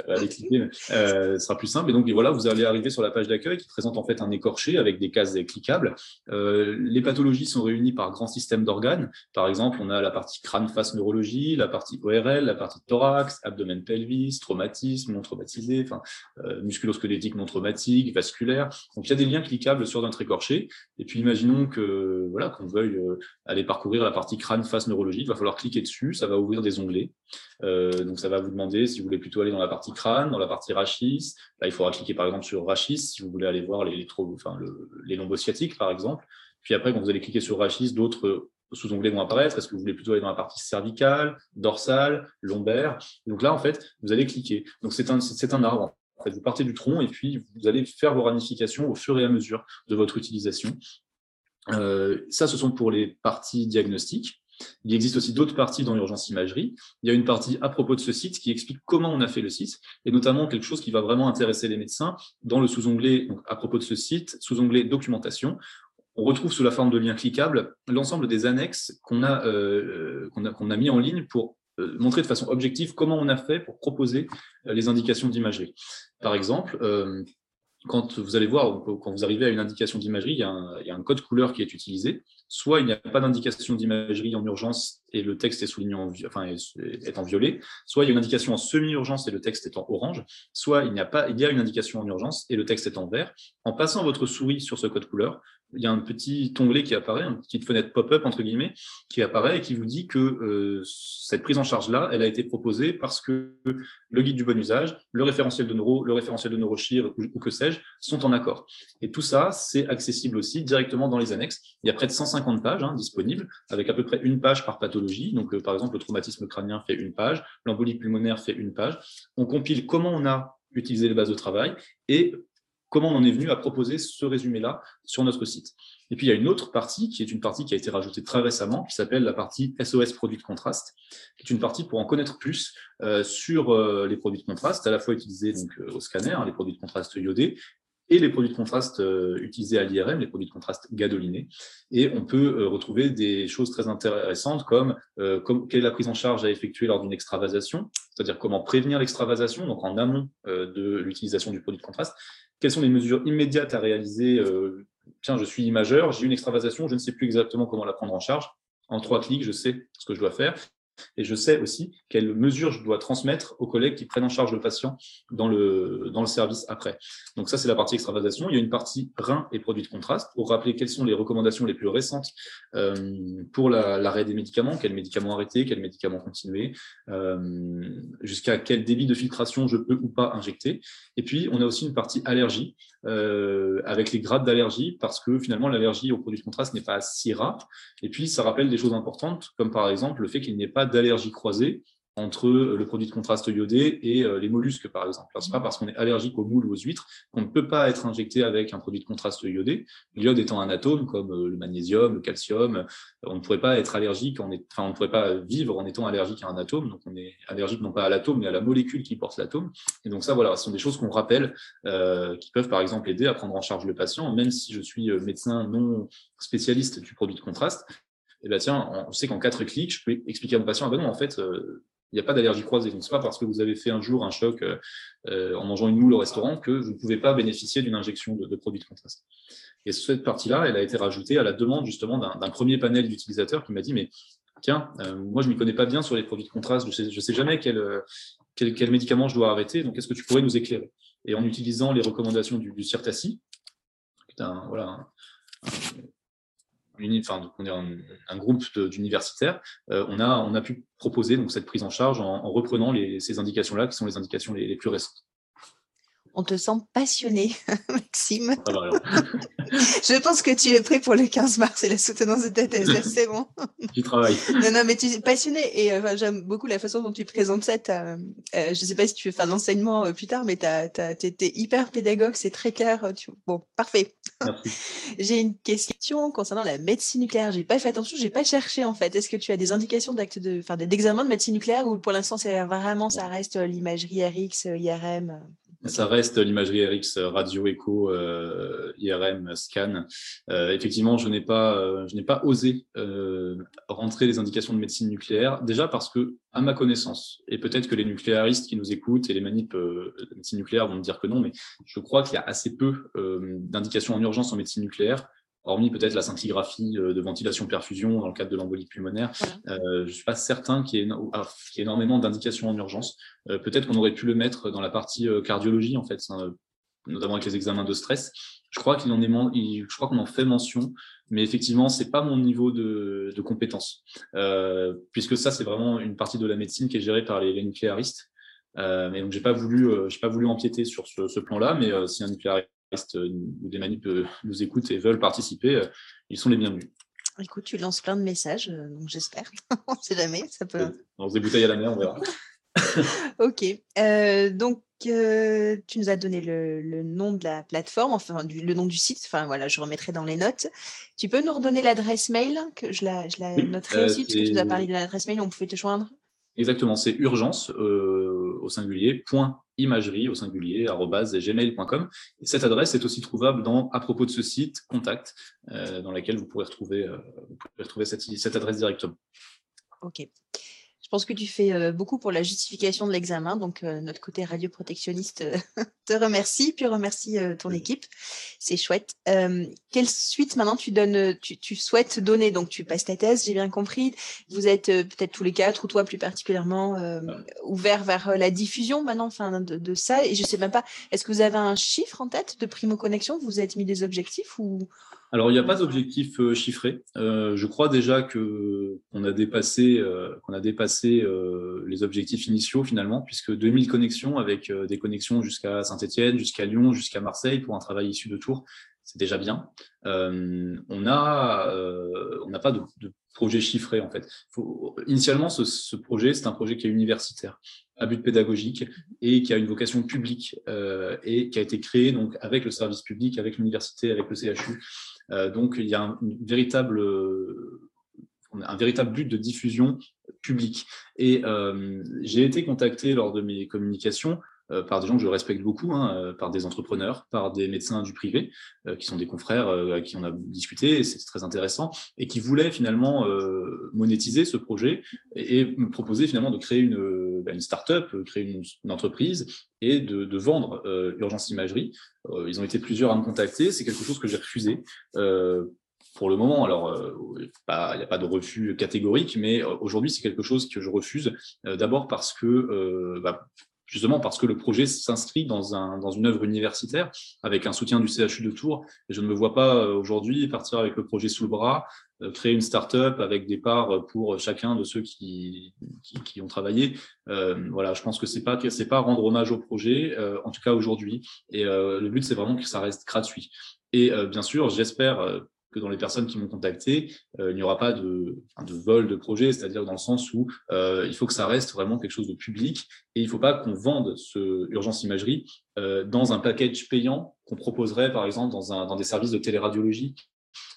aller cliquer. Euh, ce sera plus simple. Et donc, voilà, vous allez arriver sur la page d'accueil qui présente en fait un écorché avec des cases cliquables. Euh, les pathologies sont réunies par grands systèmes d'organes. Par exemple, on a la partie crâne-face neurologie, la partie ORL, la partie thorax, abdomen pelvis, traumatisme, non traumatisé, enfin, euh, musculosquelettique non traumatique, vasculaire. Donc, il y a des liens cliquables sur notre écorché. Et puis, imaginons que voilà qu'on veuille euh, aller parcourir la partie crâne-face neurologie. Il va falloir cliquer dessus, ça va ouvrir des onglets. Euh, donc, ça va vous demander si vous voulez plutôt aller dans la partie crâne, dans la partie rachis. Là, il faudra cliquer par exemple sur rachis si vous voulez aller voir les, les, enfin, les lombosciatiques, par exemple. Puis après, quand vous allez cliquer sur rachis, d'autres sous-onglets vont apparaître. Est-ce que vous voulez plutôt aller dans la partie cervicale, dorsale, lombaire? Donc là, en fait, vous allez cliquer. Donc, c'est un, c'est un arbre. Vous partez du tronc et puis vous allez faire vos ramifications au fur et à mesure de votre utilisation. Euh, ça, ce sont pour les parties diagnostiques. Il existe aussi d'autres parties dans l'urgence imagerie. Il y a une partie à propos de ce site qui explique comment on a fait le site, et notamment quelque chose qui va vraiment intéresser les médecins. Dans le sous-onglet à propos de ce site, sous-onglet documentation, on retrouve sous la forme de liens cliquables l'ensemble des annexes qu'on a, euh, a mis en ligne pour euh, montrer de façon objective comment on a fait pour proposer euh, les indications d'imagerie. Par exemple, quand vous allez voir, quand vous arrivez à une indication d'imagerie, il, y a un code couleur qui est utilisé. Soit il n'y a pas d'indication d'imagerie en urgence et le texte est souligné en, enfin, est, en violet. Soit il y a une indication en semi-urgence et le texte est en orange. Soit il n'y a pas, il y a une indication en urgence et le texte est en vert. En passant votre souris sur ce code couleur, il y a un petit onglet qui apparaît, une petite fenêtre pop-up entre guillemets, qui apparaît et qui vous dit que euh, cette prise en charge-là, elle a été proposée parce que le guide du bon usage, le référentiel de neuro, le référentiel de neurochir ou, que sais-je, sont en accord. Et tout ça, c'est accessible aussi directement dans les annexes. Il y a près de 150 pages hein, disponibles, avec à peu près une page par pathologie. Donc, euh, par exemple, le traumatisme crânien fait une page, l'embolie pulmonaire fait une page. On compile comment on a utilisé les bases de travail et comment on en est venu à proposer ce résumé-là sur notre site. Et puis, il y a une autre partie, qui est une partie qui a été rajoutée très récemment, qui s'appelle la partie SOS produits de contraste, qui est une partie pour en connaître plus euh, sur euh, les produits de contraste, à la fois utilisés donc, euh, au scanner, hein, les produits de contraste iodés, et les produits de contraste utilisés à l'IRM, les produits de contraste gadolinés. Et on peut retrouver des choses très intéressantes comme, comme, quelle est la prise en charge à effectuer lors d'une extravasation, c'est-à-dire comment prévenir l'extravasation, donc en amont de l'utilisation du produit de contraste, quelles sont les mesures immédiates à réaliser euh, Tiens, je suis imageur, j'ai une extravasation, je ne sais plus exactement comment la prendre en charge. En trois clics, je sais ce que je dois faire. Et je sais aussi quelles mesures je dois transmettre aux collègues qui prennent en charge le patient dans le, dans le service après. Donc ça, c'est la partie extravasation. Il y a une partie rein et produits de contraste pour rappeler quelles sont les recommandations les plus récentes euh, pour l'arrêt des médicaments, quels médicaments arrêter, quels médicaments continuer, euh, jusqu'à quel débit de filtration je peux ou pas injecter. Et puis, on a aussi une partie allergie euh, avec les grades d'allergie parce que finalement, l'allergie aux produits de contraste n'est pas si rare. Et puis, ça rappelle des choses importantes, comme par exemple le fait qu'il n'y pas d'allergie croisée entre euh, le produit de contraste iodé et euh, les mollusques, par exemple. Ce n'est pas parce qu'on est allergique aux moules ou aux huîtres qu'on ne peut pas être injecté avec un produit de contraste iodé. L'iode étant un atome, comme euh, le magnésium, le calcium, on ne pourrait pas être allergique, on ne pourrait pas vivre en étant allergique à un atome. Donc, on est allergique non pas à l'atome, mais à la molécule qui porte l'atome. Et donc, ça, voilà, ce sont des choses qu'on rappelle, qui peuvent, par exemple, aider à prendre en charge le patient, même si je suis médecin non spécialiste du produit de contraste. Eh bien, tiens, on sait qu'en quatre clics, je peux expliquer à mon patient, ah ben non, en fait, il n'y a pas d'allergie croisée. Donc, ce n'est pas parce que vous avez fait un jour un choc euh, euh, en mangeant une moule au restaurant que vous ne pouvez pas bénéficier d'une injection de, produits de contraste. Et cette partie-là, elle a été rajoutée à la demande justement d'un premier panel d'utilisateurs qui m'a dit, mais tiens, euh, moi, je ne m'y connais pas bien sur les produits de contraste, je ne sais, jamais quel, médicament je dois arrêter, donc est-ce que tu pourrais nous éclairer? Et en utilisant les recommandations du, du CIRTACI, voilà, enfin, on est un, groupe d'universitaires, euh, on, a, on a pu proposer donc, cette prise en charge en, reprenant ces indications-là, qui sont les indications les plus récentes on te sent passionné, <laughs> Maxime. <laughs> je pense que tu es prêt pour le 15 mars et la soutenance de ta thèse. C'est bon. <laughs> Tu travailles. Non, non, mais tu es passionné et euh, j'aime beaucoup la façon dont tu présentes ça. Euh, je ne sais pas si tu veux faire de l'enseignement plus tard, mais tu es, hyper pédagogue, c'est très clair. Bon, parfait. J'ai une question concernant la médecine nucléaire. J'ai pas fait attention, j'ai pas cherché en fait. Est-ce que tu as des indications d'actes de, enfin, d'examen de médecine nucléaire ou pour l'instant c'est vraiment ça reste l'imagerie RX, IRM ça reste l'imagerie RX radio écho euh, IRM scan. Euh, effectivement, je n'ai pas euh, je n'ai pas osé rentrer les indications de médecine nucléaire déjà parce que à ma connaissance et peut-être que les nucléaristes qui nous écoutent et les manips de médecine nucléaire vont me dire que non, mais je crois qu'il y a assez peu d'indications en urgence en médecine nucléaire hormis peut-être la scintigraphie euh, de ventilation-perfusion dans le cadre de l'embolie pulmonaire, euh, je ne suis pas certain qu'il y, ait énormément d'indications en urgence. Euh, peut-être qu'on aurait pu le mettre dans la partie cardiologie, en fait, hein, notamment avec les examens de stress. Je crois qu'il en est, je crois qu'on en fait mention, mais effectivement, c'est pas mon niveau de, de compétence, puisque ça, c'est vraiment une partie de la médecine qui est gérée par les, nucléaristes. mais donc, j'ai pas voulu, j'ai pas voulu empiéter sur ce, ce plan-là, mais si un nucléariste euh, ou des manip euh, nous écoutent et veulent participer, euh, ils sont les bienvenus. Écoute, tu lances plein de messages, donc j'espère. <laughs> on ne sait jamais, ça peut. On se débouteille à la mer, on verra. <laughs> ok. donc, tu nous as donné le, nom de la plateforme, enfin le nom du site. Enfin voilà, je remettrai dans les notes. Tu peux nous redonner l'adresse mail que je la, je la noterai aussi parce que tu nous as parlé de l'adresse mail. On pouvait te joindre. Exactement, c'est urgence euh, au singulier, point imagerie au singulier, gmail.com. Et cette adresse est aussi trouvable dans, à propos de ce site, contact, euh, dans laquelle vous pourrez retrouver, euh, vous pourrez retrouver cette, cette adresse directement. OK pense que tu fais euh, beaucoup pour la justification de l'examen. Donc, euh, notre côté radioprotectionniste euh, <laughs> te remercie, puis remercie ton équipe. C'est chouette. quelle suite maintenant tu donnes, tu, souhaites donner? Donc, tu passes ta thèse, j'ai bien compris. Vous êtes peut-être tous les quatre, ou toi plus particulièrement, ouvert vers la diffusion maintenant enfin, de, ça. Et je sais même pas, est-ce que vous avez un chiffre en tête de primo connexion? Vous vous êtes mis des objectifs ou alors, il n'y a pas d'objectif euh, chiffré. Euh, je crois déjà que qu'on a dépassé, euh, qu'on a dépassé les objectifs initiaux finalement, puisque 2000 connexions avec des connexions jusqu'à Saint-Etienne, jusqu'à Lyon, jusqu'à Marseille pour un travail issu de Tours, c'est déjà bien. on on n'a pas de, projet chiffré en fait. initialement, ce, ce projet, c'est un projet qui est universitaire à but pédagogique et qui a une vocation publique et qui a été créé donc avec le service public, avec l'université, avec le CHU euh, donc, il y a un, véritable, un véritable but de diffusion publique. Et euh, j'ai été contacté lors de mes communications euh, par des gens que je respecte beaucoup, hein, par des entrepreneurs, par des médecins du privé, qui sont des confrères à qui on a discuté, c'est très intéressant, et qui voulaient finalement monétiser ce projet et, me proposer finalement de créer une, bah, start-up, créer une, entreprise et de, vendre Urgence Imagerie. ils ont été plusieurs à me contacter, c'est quelque chose que j'ai refusé pour le moment, alors il n'y a pas de refus catégorique, mais aujourd'hui c'est quelque chose que je refuse. D'abord parce que bah, justement parce que le projet s'inscrit dans, un, dans une œuvre universitaire avec un soutien du CHU de Tours. Et je ne me vois pas euh, aujourd'hui partir avec le projet sous le bras, euh, créer une start-up avec des parts pour chacun de ceux qui, qui, ont travaillé. Euh, voilà, je pense que c'est pas c'est pas rendre hommage au projet, en tout cas aujourd'hui. Et le but c'est vraiment que ça reste gratuit. Et bien sûr, j'espère que dans les personnes qui m'ont contacté, euh, il n'y aura pas de, vol de projet, c'est-à-dire dans le sens où euh, il faut que ça reste vraiment quelque chose de public et il ne faut pas qu'on vende ce urgence imagerie euh, dans un package payant qu'on proposerait par exemple dans des services de téléradiologie.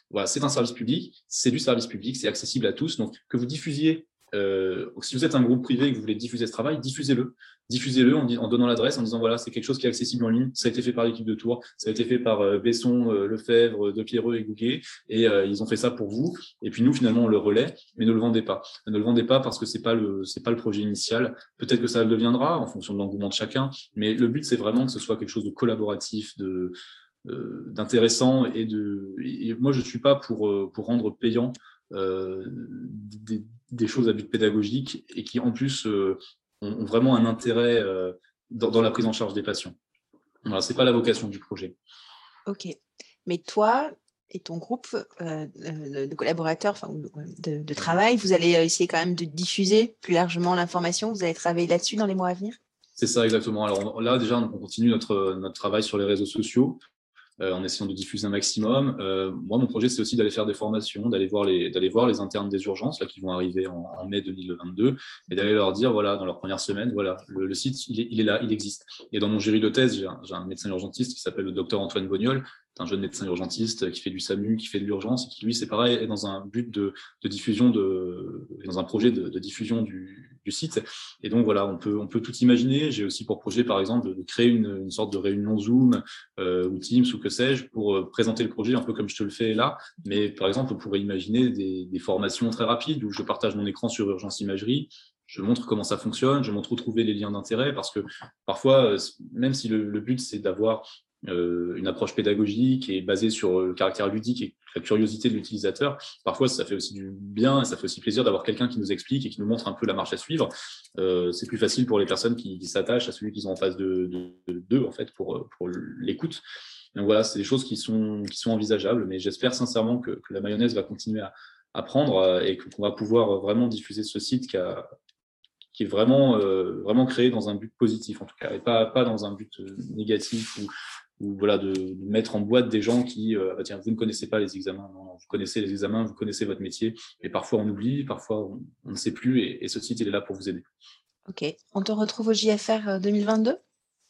Voilà, c'est un service public, c'est du service public, c'est accessible à tous. Donc que vous diffusiez euh, si vous êtes un groupe privé et que vous voulez diffuser ce travail, diffusez-le. Diffusez-le en, donnant l'adresse, en disant voilà, c'est quelque chose qui est accessible en ligne. Ça a été fait par l'équipe de Tours, ça a été fait par euh, Besson, euh, Lefebvre, De Pierreux et Gouguet, et ils ont fait ça pour vous. Et puis nous, finalement, on le relaie, mais ne le vendez pas. Ne le vendez pas parce que c'est pas pas le projet initial. Peut-être que ça le deviendra en fonction de l'engouement de chacun, mais le but c'est vraiment que ce soit quelque chose de collaboratif, de d'intéressant et de. Moi, je suis pas pour pour rendre payant des, des choses à but pédagogique et qui en plus euh, ont, vraiment un intérêt euh, dans, la prise en charge des patients. Voilà, ce n'est pas la vocation du projet. Ok. Mais toi et ton groupe euh, de collaborateurs, enfin, de, de, travail, vous allez essayer quand même de diffuser plus largement l'information. Vous allez travailler là-dessus dans les mois à venir? C'est ça, exactement. Alors là, déjà, on continue notre, notre travail sur les réseaux sociaux. Euh, en essayant de diffuser un maximum. Euh, moi, mon projet, c'est aussi d'aller faire des formations, d'aller voir les, d'aller voir les internes des urgences là qui vont arriver en, mai 2022 et d'aller leur dire voilà dans leur première semaine voilà le, site il est, il est, là, il existe. Et dans mon jury de thèse, j'ai un, un médecin urgentiste qui s'appelle le docteur Antoine Bognol un jeune médecin urgentiste qui fait du SAMU, qui fait de l'urgence, et qui lui, c'est pareil, est dans un but de, diffusion, de, dans un projet de, diffusion du, site. Et donc voilà, on peut, on peut tout imaginer. J'ai aussi pour projet, par exemple, de, créer une, sorte de réunion Zoom euh, ou Teams ou que sais-je pour euh, présenter le projet un peu comme je te le fais là. Mais par exemple, on pourrait imaginer des, formations très rapides où je partage mon écran sur Urgence Imagerie, je montre comment ça fonctionne, je montre où trouver les liens d'intérêt, parce que parfois, euh, même si le but c'est d'avoir une approche pédagogique et basée sur le caractère ludique et la curiosité de l'utilisateur. Parfois, ça fait aussi du bien et ça fait aussi plaisir d'avoir quelqu'un qui nous explique et qui nous montre un peu la marche à suivre. Euh, c'est plus facile pour les personnes qui, s'attachent à celui qu'ils ont en face de d'eux, en fait, pour, pour l'écoute. Donc voilà, c'est des choses qui sont, qui sont envisageables, mais j'espère sincèrement que, la mayonnaise va continuer à, à prendre euh, et qu'on va pouvoir vraiment diffuser ce site qui est vraiment, vraiment créé dans un but positif, en tout cas, et pas, pas dans un but négatif ou, ou voilà, de, mettre en boîte des gens qui, euh, bah, tiens, vous ne connaissez pas les examens, non, vous connaissez les examens, vous connaissez votre métier, et parfois on oublie, parfois on, ne sait plus, et, ce site, il est là pour vous aider. Ok, on te retrouve au JFR 2022 euh,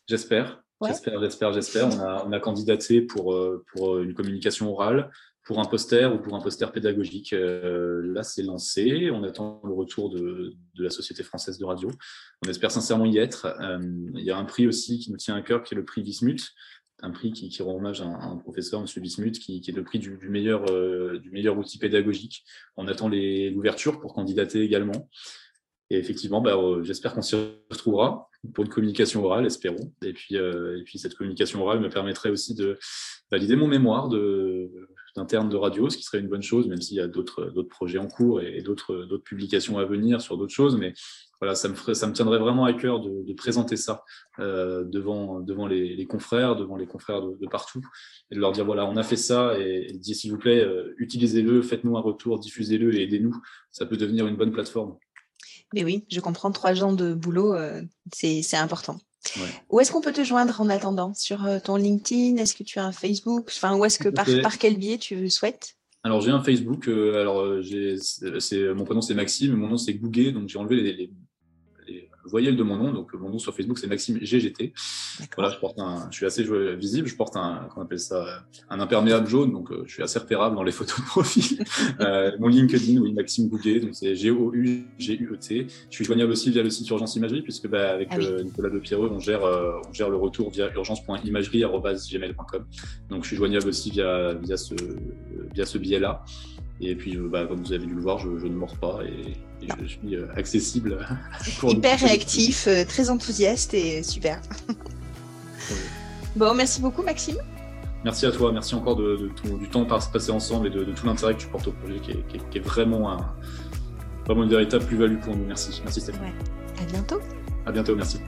J'espère, j'espère, j'espère, j'espère. On a, on a candidaté pour, euh, pour une communication orale, pour un poster ou pour un poster pédagogique. là, c'est lancé. On attend le retour de, de, la Société française de radio. On espère sincèrement y être. il y a un prix aussi qui nous tient à cœur, qui est le prix Vismut, un prix qui, rend hommage à un, professeur, M. Bismuth, qui, est le prix du, meilleur, euh, du meilleur outil pédagogique. On attend l'ouverture pour candidater également. Et effectivement, bah, euh, j'espère qu'on s'y retrouvera pour une communication orale, espérons. Et puis, euh, et puis cette communication orale me permettrait aussi de valider mon mémoire d'interne de, radio, ce qui serait une bonne chose, même s'il y a d'autres projets en cours et, d'autres publications à venir sur d'autres choses. Mais voilà, ça me, ferait, ça me tiendrait vraiment à cœur de, présenter ça devant, devant les, confrères, devant les confrères de, partout, et de leur dire voilà, on a fait ça, et, et s'il vous plaît, utilisez-le, faites-nous un retour, diffusez-le et aidez-nous. Ça peut devenir une bonne plateforme. Mais oui, je comprends, trois ans de boulot, c'est important. Où est-ce qu'on peut te joindre en attendant? Sur euh, ton LinkedIn? Est-ce que tu as un Facebook? Enfin, où est-ce que par, par, quel biais tu souhaites? Alors j'ai un Facebook. Euh, alors euh, c'est mon prénom c'est Maxime, mon nom c'est Gouguet, donc j'ai enlevé les, voyelle de mon nom. Donc, mon nom sur Facebook, c'est Maxime GGT. Voilà, je, porte un, je suis assez visible. Je porte un, qu'on appelle ça, un imperméable jaune. Donc, euh, je suis assez repérable dans les <laughs> photos de profil. euh, mon LinkedIn, oui, Maxime Gouguet. Donc, c'est G-O-U-G-U-E-T. Je suis joignable aussi via le site Urgence Imagerie, puisque bah, avec ah euh, Nicolas De Pierreux, on gère, euh, on gère le retour via urgence.imagerie.gmail.com. Donc, je suis joignable aussi via, via ce, via ce biais-là. Et puis, euh, bah, comme vous avez dû le voir, je, ne mords pas et, je suis euh, accessible. <laughs> Hyper réactif, euh, très enthousiaste et super. <laughs> Bon, merci beaucoup, Maxime. Merci à toi, merci encore de, du temps passé ensemble et de, tout l'intérêt que tu portes au projet, qui est, vraiment, un, vraiment une véritable plus-value pour nous. Merci, merci Stéphane. À bientôt. À bientôt, merci.